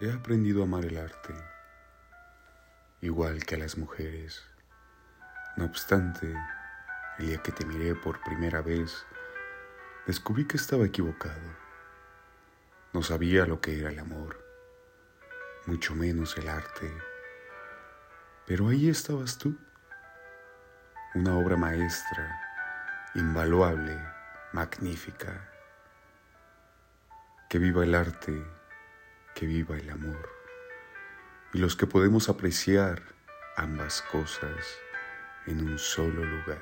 He aprendido a amar el arte, igual que a las mujeres. No obstante, el día que te miré por primera vez, descubrí que estaba equivocado. No sabía lo que era el amor, mucho menos el arte. Pero ahí estabas tú, una obra maestra, invaluable, magnífica. Que viva el arte que viva el amor y los que podemos apreciar ambas cosas en un solo lugar.